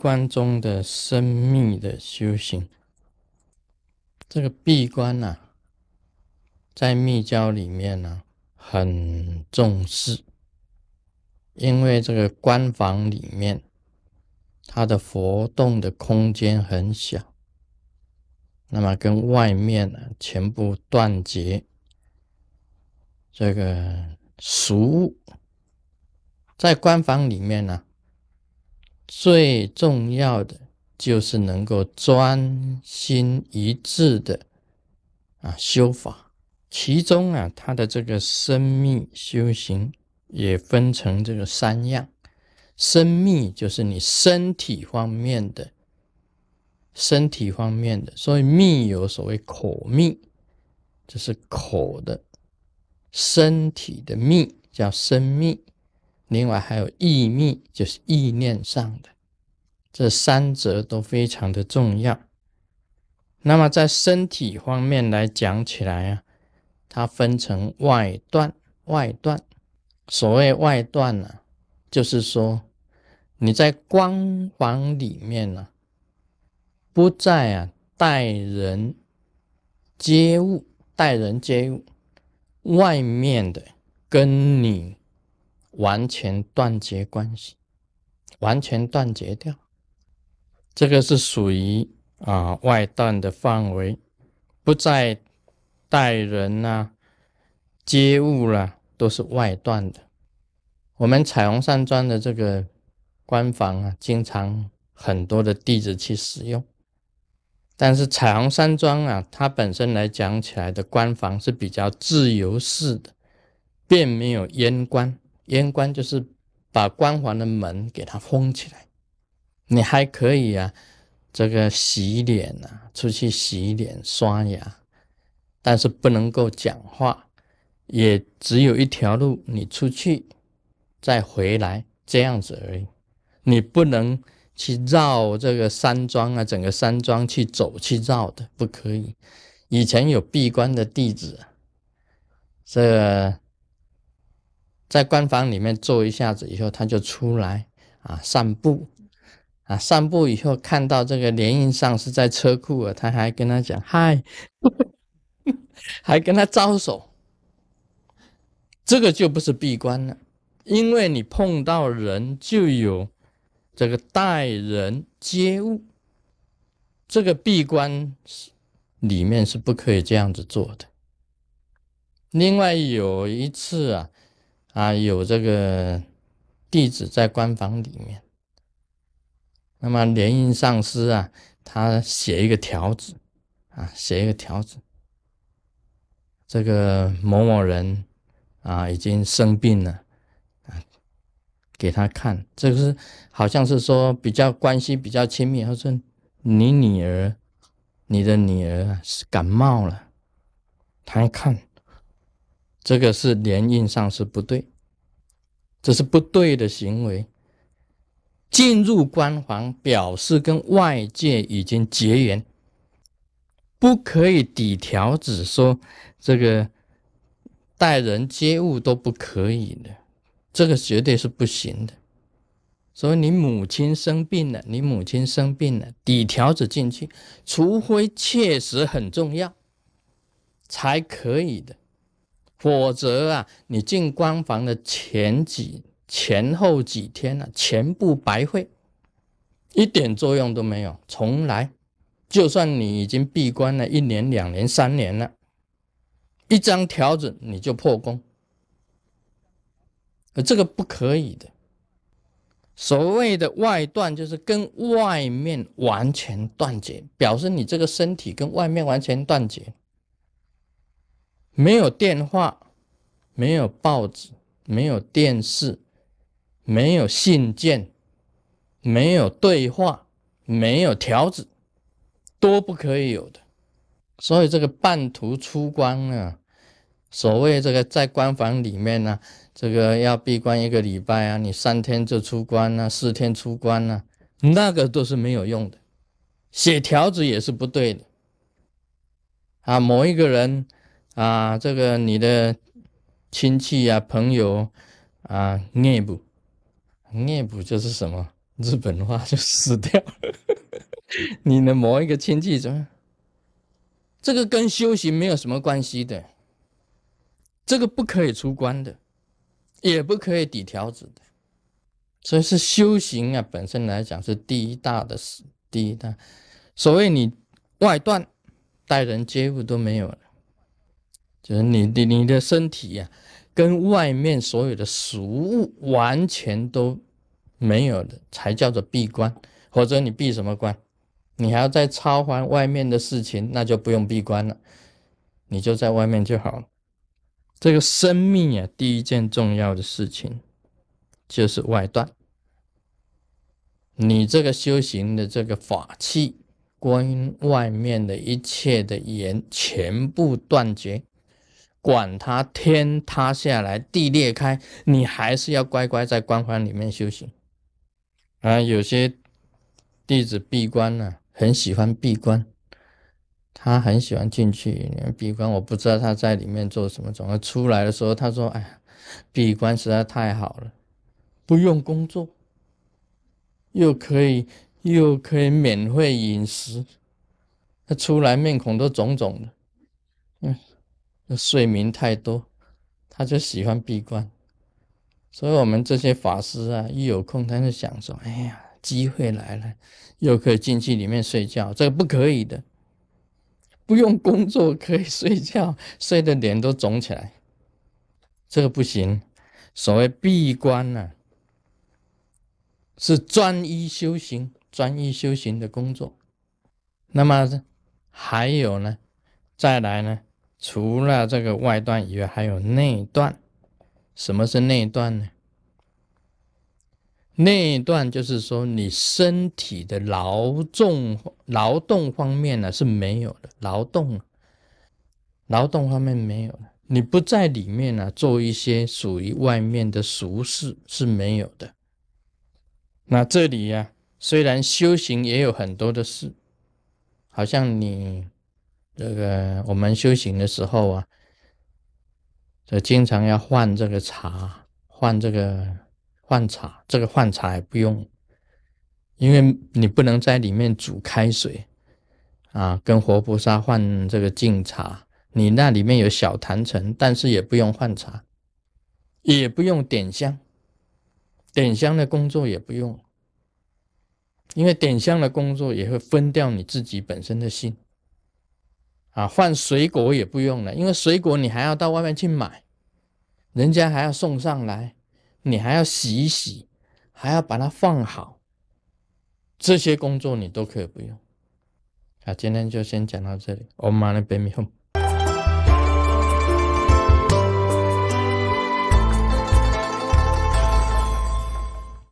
关中的生密的修行。这个闭关呐，在密教里面呢很重视，因为这个关房里面，它的活动的空间很小，那么跟外面呢全部断绝。这个俗物在关房里面呢，最重要的。就是能够专心一致的啊修法，其中啊，它的这个生密修行也分成这个三样。生密就是你身体方面的，身体方面的，所以密有所谓口密，就是口的，身体的密叫生密。另外还有意密，就是意念上的。这三者都非常的重要。那么在身体方面来讲起来啊，它分成外段、外段。所谓外段呢，就是说你在光房里面呢，不再啊待人接物，待人接物，外面的跟你完全断绝关系，完全断绝掉。这个是属于啊外断的范围，不再待人呐、接物啦，都是外断的。我们彩虹山庄的这个官房啊，经常很多的弟子去使用。但是彩虹山庄啊，它本身来讲起来的官房是比较自由式的，并没有烟关。烟关就是把关房的门给它封起来。你还可以啊，这个洗脸啊，出去洗脸、刷牙，但是不能够讲话，也只有一条路，你出去再回来这样子而已。你不能去绕这个山庄啊，整个山庄去走去绕的，不可以。以前有闭关的弟子，这在官房里面坐一下子以后，他就出来啊散步。啊，散步以后看到这个联印上是在车库啊，他还跟他讲嗨，还跟他招手，这个就不是闭关了，因为你碰到人就有这个待人接物，这个闭关里面是不可以这样子做的。另外有一次啊，啊有这个弟子在官房里面。那么联姻上师啊，他写一个条子啊，写一个条子，这个某某人啊已经生病了啊，给他看，这个是好像是说比较关系比较亲密，他说你女儿，你的女儿是感冒了，他一看，这个是联印上是不对，这是不对的行为。进入关房，表示跟外界已经结缘，不可以抵条子说这个待人接物都不可以的，这个绝对是不行的。所以你母亲生病了，你母亲生病了，抵条子进去，除非确实很重要，才可以的，否则啊，你进关房的前几。前后几天呢，全部白费，一点作用都没有。从来，就算你已经闭关了一年、两年、三年了，一张条子你就破功，而这个不可以的。所谓的外断，就是跟外面完全断绝，表示你这个身体跟外面完全断绝，没有电话，没有报纸，没有电视。没有信件，没有对话，没有条子，都不可以有的。所以这个半途出关啊，所谓这个在关房里面呢，这个要闭关一个礼拜啊，你三天就出关啊，四天出关啊，那个都是没有用的。写条子也是不对的。啊，某一个人啊，这个你的亲戚啊、朋友啊，内部。孽不就是什么日本话就死掉了。你的某一个亲戚怎么？这个跟修行没有什么关系的，这个不可以出关的，也不可以抵条子的。所以是修行啊，本身来讲是第一大的事，第一大。所谓你外断，待人接物都没有了，你你你的身体呀，跟外面所有的俗物完全都没有的，才叫做闭关。或者你闭什么关？你还要再操还外面的事情，那就不用闭关了，你就在外面就好了。这个生命啊，第一件重要的事情。就是外断，你这个修行的这个法器，关外面的一切的言全部断绝，管他天塌下来、地裂开，你还是要乖乖在关环里面修行。啊，有些弟子闭关呢，很喜欢闭关，他很喜欢进去闭关。我不知道他在里面做什么，总要出来的时候，他说：“哎呀，闭关实在太好了。”不用工作，又可以又可以免费饮食，他出来面孔都肿肿的，嗯，睡眠太多，他就喜欢闭关。所以，我们这些法师啊，一有空他就想说：“哎呀，机会来了，又可以进去里面睡觉。”这个不可以的，不用工作可以睡觉，睡的脸都肿起来，这个不行。所谓闭关呢。是专一修行、专一修行的工作。那么还有呢？再来呢？除了这个外段以外，还有内段。什么是内段呢？内段就是说，你身体的劳动、劳动方面呢是没有的，劳动、劳动方面没有的，你不在里面呢，做一些属于外面的俗事是没有的。那这里呀，虽然修行也有很多的事，好像你这个我们修行的时候啊，就经常要换这个茶，换这个换茶，这个换茶也不用，因为你不能在里面煮开水啊，跟活菩萨换这个净茶，你那里面有小坛城，但是也不用换茶，也不用点香。点香的工作也不用，因为点香的工作也会分掉你自己本身的心。啊，换水果也不用了，因为水果你还要到外面去买，人家还要送上来，你还要洗一洗，还要把它放好，这些工作你都可以不用。啊，今天就先讲到这里。我们马上 b 米 home。